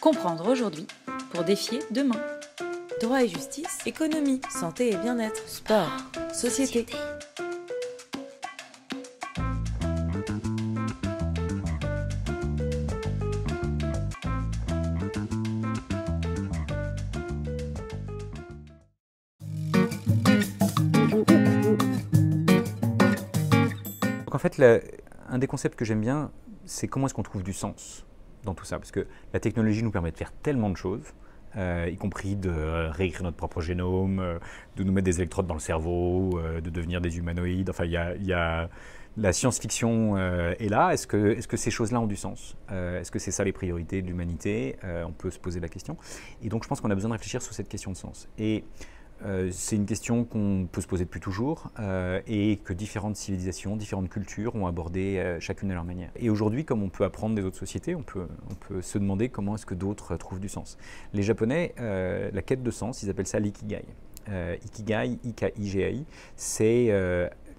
Comprendre aujourd'hui pour défier demain. Droit et justice, économie, santé et bien-être, sport, société. Fait, la- un des concepts que j'aime bien, c'est comment est-ce qu'on trouve du sens dans tout ça. Parce que la technologie nous permet de faire tellement de choses, euh, y compris de euh, réécrire notre propre génome, euh, de nous mettre des électrodes dans le cerveau, de devenir des humanoïdes. Enfin, il y a, la science-fiction est là. Est-ce que, ces choses-là ont du sens? Est-ce que c'est ça les priorités de l'humanité? On peut se poser la question. Et donc, je pense qu'on a besoin de réfléchir sur cette question de sens. Euh, c'est une question qu'on peut se poser depuis toujours euh, et que différentes civilisations, différentes cultures ont abordé euh, chacune à leur manière. Et aujourd'hui, comme on peut apprendre des autres sociétés, on peut, se demander comment est-ce que d'autres trouvent du sens. Les Japonais, la quête de sens, ils appellent ça l'ikigai. Ikigai, I-K-I-G-A-I, c'est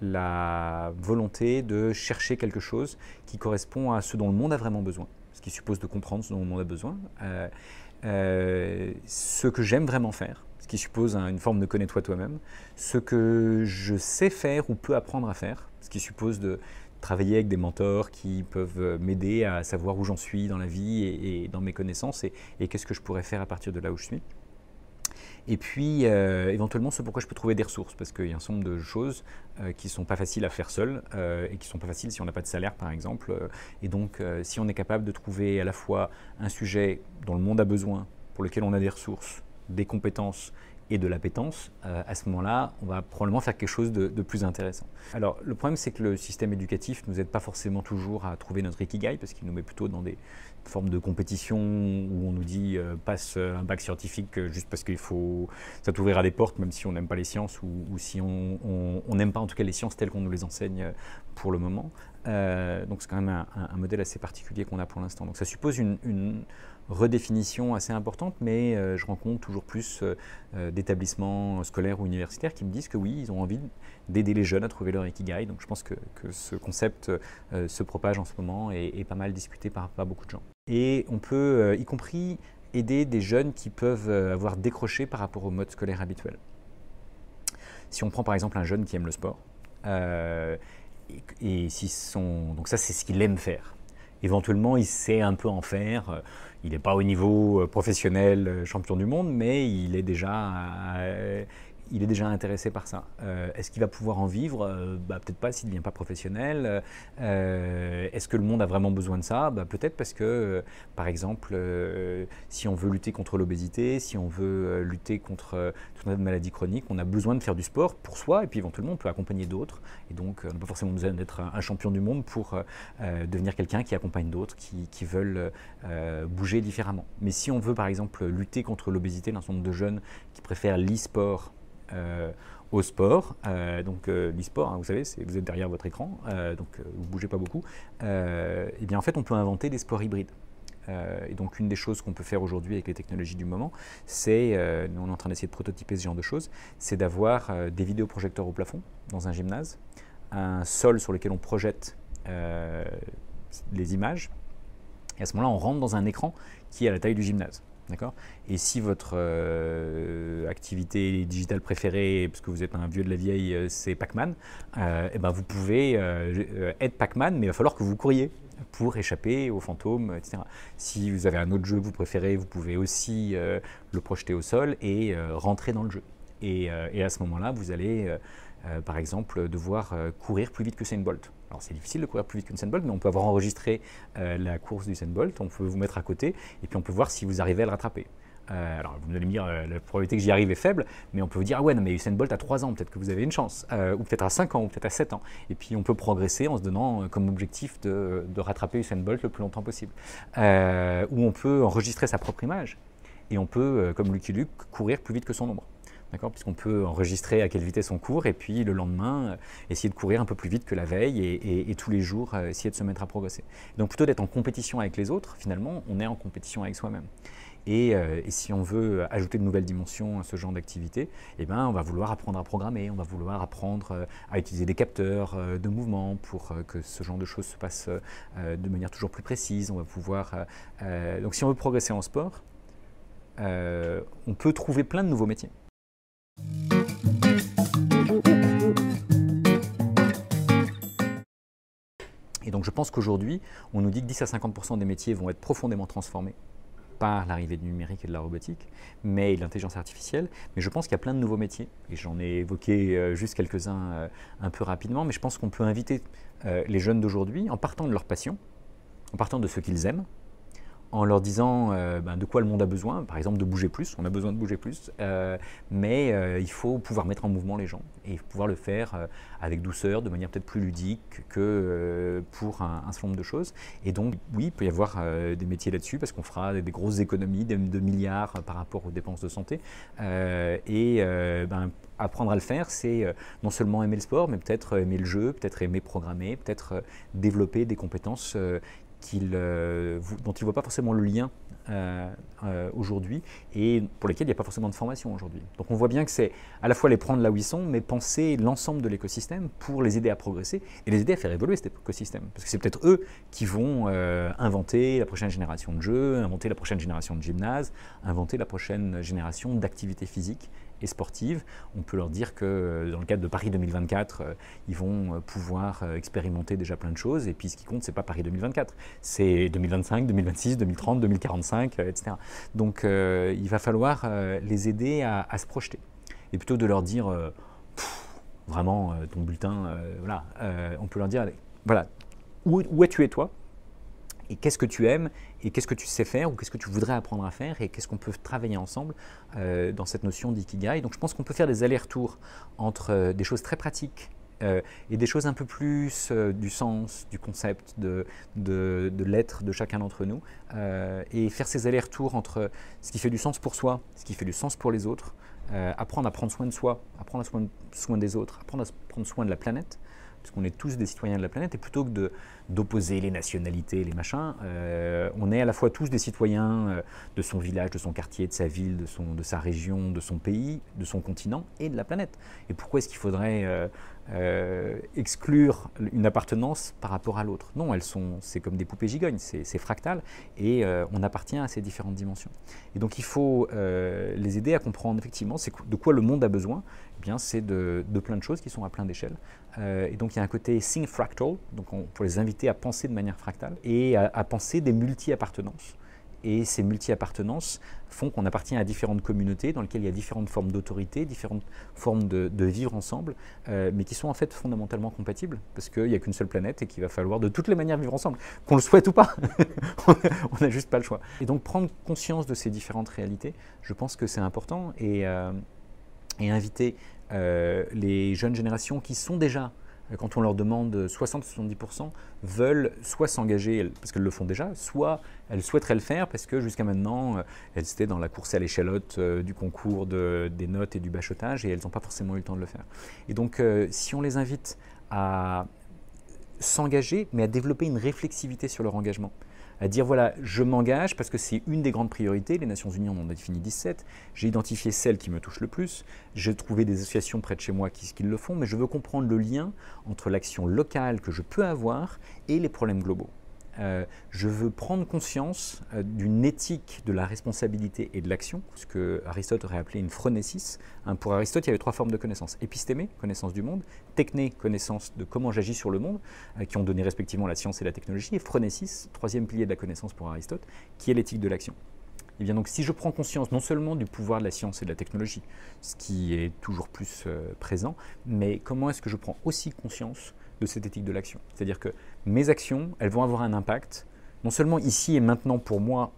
la volonté de chercher quelque chose qui correspond à ce dont le monde a vraiment besoin, ce qui suppose de comprendre ce dont monde a besoin. Euh, euh, ce que j'aime vraiment faire, ce qui suppose une forme de connais-toi toi-même, ce que je sais faire ou peux apprendre à faire, ce qui suppose de travailler avec des mentors qui peuvent m'aider à savoir où j'en suis dans la vie et, et dans mes connaissances et, et qu'est-ce que je pourrais faire à partir de là où je suis. Et puis, euh, éventuellement, ce pourquoi je peux trouver des ressources, parce qu'il y a un certain nombre de choses euh, qui ne sont pas faciles à faire seul euh, et qui ne sont pas faciles si on n'a pas de salaire, par exemple. Euh, Et donc, si on est capable de trouver à la fois un sujet dont le monde a besoin, pour lequel on a des ressources, des compétences et de l'appétence, euh, à ce moment-là, on va probablement faire quelque chose de, plus intéressant. Alors, le problème, c'est que le système éducatif ne nous aide pas forcément toujours à trouver notre ikigai, parce qu'il nous met plutôt dans des formes de compétition où on nous dit euh, passe un bac scientifique euh, juste parce qu'il faut. Ça t'ouvrira des portes, même si on n'aime pas les sciences ou, si on n'aime pas en tout cas les sciences telles qu'on nous les enseigne euh, pour le moment. Euh, donc, c'est quand même un, modèle assez particulier qu'on a pour l'instant. Donc, ça suppose une, redéfinition assez importante, mais euh, je rencontre toujours plus euh, d'établissements scolaires ou universitaires qui me disent que oui, ils ont envie d'aider les jeunes à trouver leur ikigai. Donc je pense que, ce concept se propage en ce moment et est pas mal discuté par, par beaucoup de gens. Et on peut, y compris, aider des jeunes qui peuvent avoir décroché par rapport au mode scolaire habituel. Si on prend par exemple un jeune qui aime le sport, et, donc ça c'est ce qu'il aime faire. Éventuellement, il sait un peu en faire. Il n'est pas au niveau euh, professionnel euh, champion du monde, mais il est déjà, euh, il est déjà intéressé par ça. Euh, Est-ce qu'il va pouvoir en vivre? Euh, bah, Peut-être pas s'il ne devient pas professionnel. Euh, Est-ce que le monde a vraiment besoin de ça? Bah, Peut-être parce que, par exemple, si on veut lutter contre l'obésité, si on veut lutter contre tout un tas de maladies chroniques, on a besoin de faire du sport pour soi et puis éventuellement on peut accompagner d'autres. Et donc, on n'a pas forcément besoin d'être un, champion du monde pour devenir quelqu'un qui accompagne d'autres, qui, veulent bouger différemment. Mais si on veut, par exemple, lutter contre l'obésité, d'un certain nombre de jeunes qui préfèrent l'e-sport au sport. Euh, donc euh, l'e-sport, hein, vous savez, vous êtes derrière votre écran, euh, donc euh, vous ne bougez pas beaucoup. Euh, et bien en fait, on peut inventer des sports hybrides. Euh, et donc une des choses qu'on peut faire aujourd'hui avec les technologies du moment, c'est, euh, nous on est en train d'essayer de prototyper ce genre de choses, c'est d'avoir euh, des vidéoprojecteurs au plafond dans un gymnase, un sol sur lequel on projette euh, les images, et à ce moment-là on rentre dans un écran qui est à la taille du gymnase. D'accord? Et si votre euh, activité digitale préférée, parce que vous êtes un vieux de la vieille, euh, c'est Pac-Man, euh, eh ben vous pouvez euh, être Pac-Man, mais il va falloir que vous couriez pour échapper aux fantômes, etc. Si vous avez un autre jeu que vous préférez, vous pouvez aussi le projeter au sol et rentrer dans le jeu. Et, et à ce moment-là, vous allez, par exemple, devoir courir plus vite que Usain Bolt. Alors c'est difficile de courir plus vite Usain Bolt, mais on peut avoir enregistré euh, la course d'Usain Bolt, on peut vous mettre à côté, et puis on peut voir si vous arrivez à le rattraper. Euh, alors vous allez me dire, euh, la probabilité que j'y arrive est faible, mais on peut vous dire, ah ouais, non, mais Usain Bolt à 3 ans, peut-être que vous avez une chance, ou peut-être à 5 ans, ou peut-être à 7 ans. Et puis on peut progresser en se donnant comme objectif de, rattraper Usain Bolt le plus longtemps possible. Ou on peut enregistrer sa propre image, et on peut, comme Lucky Luke, courir plus vite que son ombre. D'accord Puisqu'on peut enregistrer à quelle vitesse on court et puis le lendemain euh, essayer de courir un peu plus vite que la veille et, tous les jours euh, essayer de se mettre à progresser. Donc plutôt d'être en compétition avec les autres, finalement, on est en compétition avec soi-même. Et, si on veut ajouter de nouvelles dimensions à ce genre d'activité, eh ben, on va vouloir apprendre à programmer, on va vouloir apprendre à utiliser des capteurs de mouvement pour que ce genre de choses se passe de manière toujours plus précise. On va pouvoir, donc si on veut progresser en sport, on peut trouver plein de nouveaux métiers. Donc je pense qu'aujourd'hui, on nous dit que 10 à 50% des métiers vont être profondément transformés par l'arrivée du numérique et de la robotique, mais de l'intelligence artificielle. Mais je pense qu'il y a plein de nouveaux métiers, et j'en ai évoqué euh, juste quelques-uns euh, un peu rapidement, mais je pense qu'on peut inviter euh, les jeunes d'aujourd'hui, en partant de leur passion, en partant de ce qu'ils aiment, en leur disant euh, ben, de quoi le monde a besoin, par exemple de bouger plus, on a besoin de bouger plus, euh, mais euh, il faut pouvoir mettre en mouvement les gens et pouvoir le faire avec douceur, de manière peut-être plus ludique que pour un, certain nombre de choses. Et donc oui, il peut y avoir des métiers là-dessus parce qu'on fera des, grosses économies de, de, milliards par rapport aux dépenses de santé. et ben, apprendre à le faire, c'est non seulement aimer le sport, mais peut-être aimer le jeu, peut-être aimer programmer, peut-être développer des compétences euh, dont ils ne voient pas forcément le lien euh, euh, aujourd'hui et pour lesquels il n'y a pas forcément de formation aujourd'hui. Donc on voit bien que c'est à la fois les prendre là où ils sont, mais penser l'ensemble de l'écosystème pour les aider à progresser et les aider à faire évoluer cet écosystème. Parce que c'est peut-être eux qui vont inventer la prochaine génération de jeux, inventer la prochaine génération de gymnase, inventer la prochaine génération d'activités physiques et sportives. On peut leur dire que dans le cadre de Paris 2024, euh, ils vont pouvoir expérimenter déjà plein de choses. Et puis ce qui compte, c'est pas Paris 2024, c'est 2025, 2026, 2030, 2045, etc. Donc il va falloir les aider à, se projeter. Et plutôt de leur dire, vraiment, ton bulletin, voilà, on peut leur dire, voilà, où, es-tu et toi et qu'est-ce que tu aimes et qu'est-ce que tu sais faire ou qu'est-ce que tu voudrais apprendre à faire et qu'est-ce qu'on peut travailler ensemble euh, dans cette notion d'ikigai. Donc je pense qu'on peut faire des allers-retours entre euh, des choses très pratiques euh, et des choses un peu plus du sens, du concept, de, de, de l'être de chacun d'entre nous, et faire ces allers-retours entre ce qui fait du sens pour soi, ce qui fait du sens pour les autres, apprendre à prendre soin de soi, apprendre à prendre soin des autres, apprendre à prendre soin de la planète, puisqu'on est tous des citoyens de la planète, et plutôt que d'opposer les nationalités, les machins, euh, on est à la fois tous des citoyens euh, de son village, de son quartier, de sa ville, de, son, de sa région, de son pays, de son continent et de la planète. Et pourquoi est-ce qu'il faudrait euh, exclure une appartenance par rapport à l'autre? Non, elles sont, c'est comme des poupées gigognes, c'est fractal et on appartient à ces différentes dimensions. Et donc il faut les aider à comprendre effectivement de quoi le monde a besoin. C'est de, plein de choses qui sont à plein d'échelles. et donc il y a un côté think fractal, donc on, pour les inviter à penser de manière fractale et à, à penser des multi-appartenances et ces multi-appartenances font qu'on appartient à différentes communautés dans lesquelles il y a différentes formes d'autorité, différentes formes de, vivre ensemble, euh, mais qui sont en fait fondamentalement compatibles, parce qu'il n'y a qu'une seule planète et qu'il va falloir de toutes les manières vivre ensemble, qu'on le souhaite ou pas. on n'a juste pas le choix. Et donc prendre conscience de ces différentes réalités, je pense que c'est important, et, euh, inviter euh, les jeunes générations qui sont déjà euh, quand on leur demande 60-70%, veulent soit s'engager, parce qu'elles le font déjà, soit elles souhaiteraient le faire parce que jusqu'à maintenant, euh, elles étaient dans la course à l'échalote du concours des notes et du bachotage et elles n'ont pas forcément eu le temps de le faire. Et donc, si on les invite à s'engager, mais à développer une réflexivité sur leur engagement, à dire voilà, je m'engage parce que c'est une des grandes priorités. Les Nations Unies en ont défini 17. J'ai identifié celles qui me touchent le plus. J'ai trouvé des associations près de chez moi qui, qui le font, mais je veux comprendre le lien entre l'action locale que je peux avoir et les problèmes globaux. Euh, je veux prendre conscience euh, d'une éthique de la responsabilité et de l'action, ce que Aristote aurait appelé une phronésis. Hein, pour Aristote, il y avait trois formes de connaissance. Épistémé, connaissance du monde, techné, connaissance de comment j'agis sur le monde, euh, qui ont donné respectivement la science et la technologie, et phronésis, troisième pilier de la connaissance pour Aristote, qui est l'éthique de l'action. Et eh bien donc si je prends conscience non seulement du pouvoir de la science et de la technologie, ce qui est toujours plus présent, mais comment est-ce que je prends aussi conscience de cette éthique de l'action. C'est-à-dire que mes actions, elles vont avoir un impact, non seulement ici et maintenant pour moi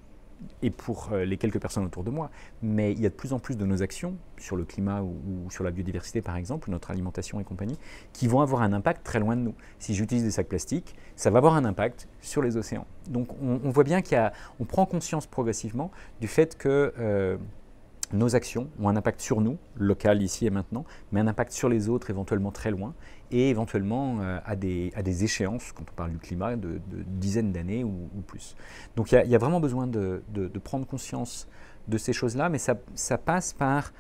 et pour euh, les quelques personnes autour de moi, mais il y a de plus en plus de nos actions sur le climat ou, sur la biodiversité par exemple, notre alimentation et compagnie, qui vont avoir un impact très loin de nous. Si j'utilise des sacs plastiques, ça va avoir un impact sur les océans. Donc on, voit bien qu'on prend conscience progressivement du fait que euh, nos actions ont un impact sur nous, local ici et maintenant, mais un impact sur les autres éventuellement très loin, et éventuellement à, des, à, des, échéances, quand on parle du climat, de, dizaines d'années ou, plus. Donc il y, a vraiment besoin de, de, prendre conscience de ces choses-là, mais ça, ça, passe par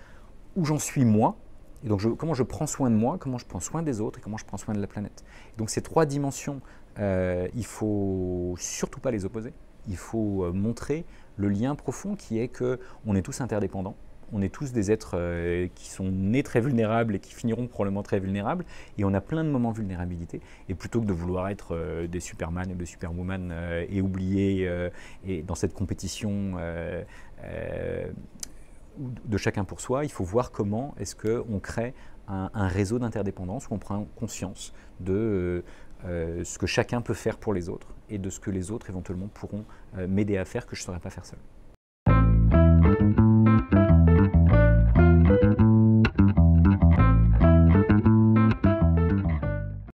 où j'en suis moi, et donc comment je prends soin de moi, comment je prends soin des autres et comment je prends soin de la planète. donc ces trois dimensions, euh, il faut surtout pas les opposer. Il faut montrer le lien profond qui est que on est tous interdépendants. On est tous des êtres euh, qui sont nés très vulnérables et qui finiront probablement très vulnérables. Et on a plein de moments de vulnérabilité. Et plutôt que de vouloir être euh, des Superman et des Superwoman euh, et oublier et dans cette compétition de chacun pour soi, il faut voir comment est-ce qu'on crée un, un réseau d'interdépendance où on prend conscience de ce que chacun peut faire pour les autres et de ce que les autres éventuellement pourront m'aider à faire que je ne saurais pas faire seul.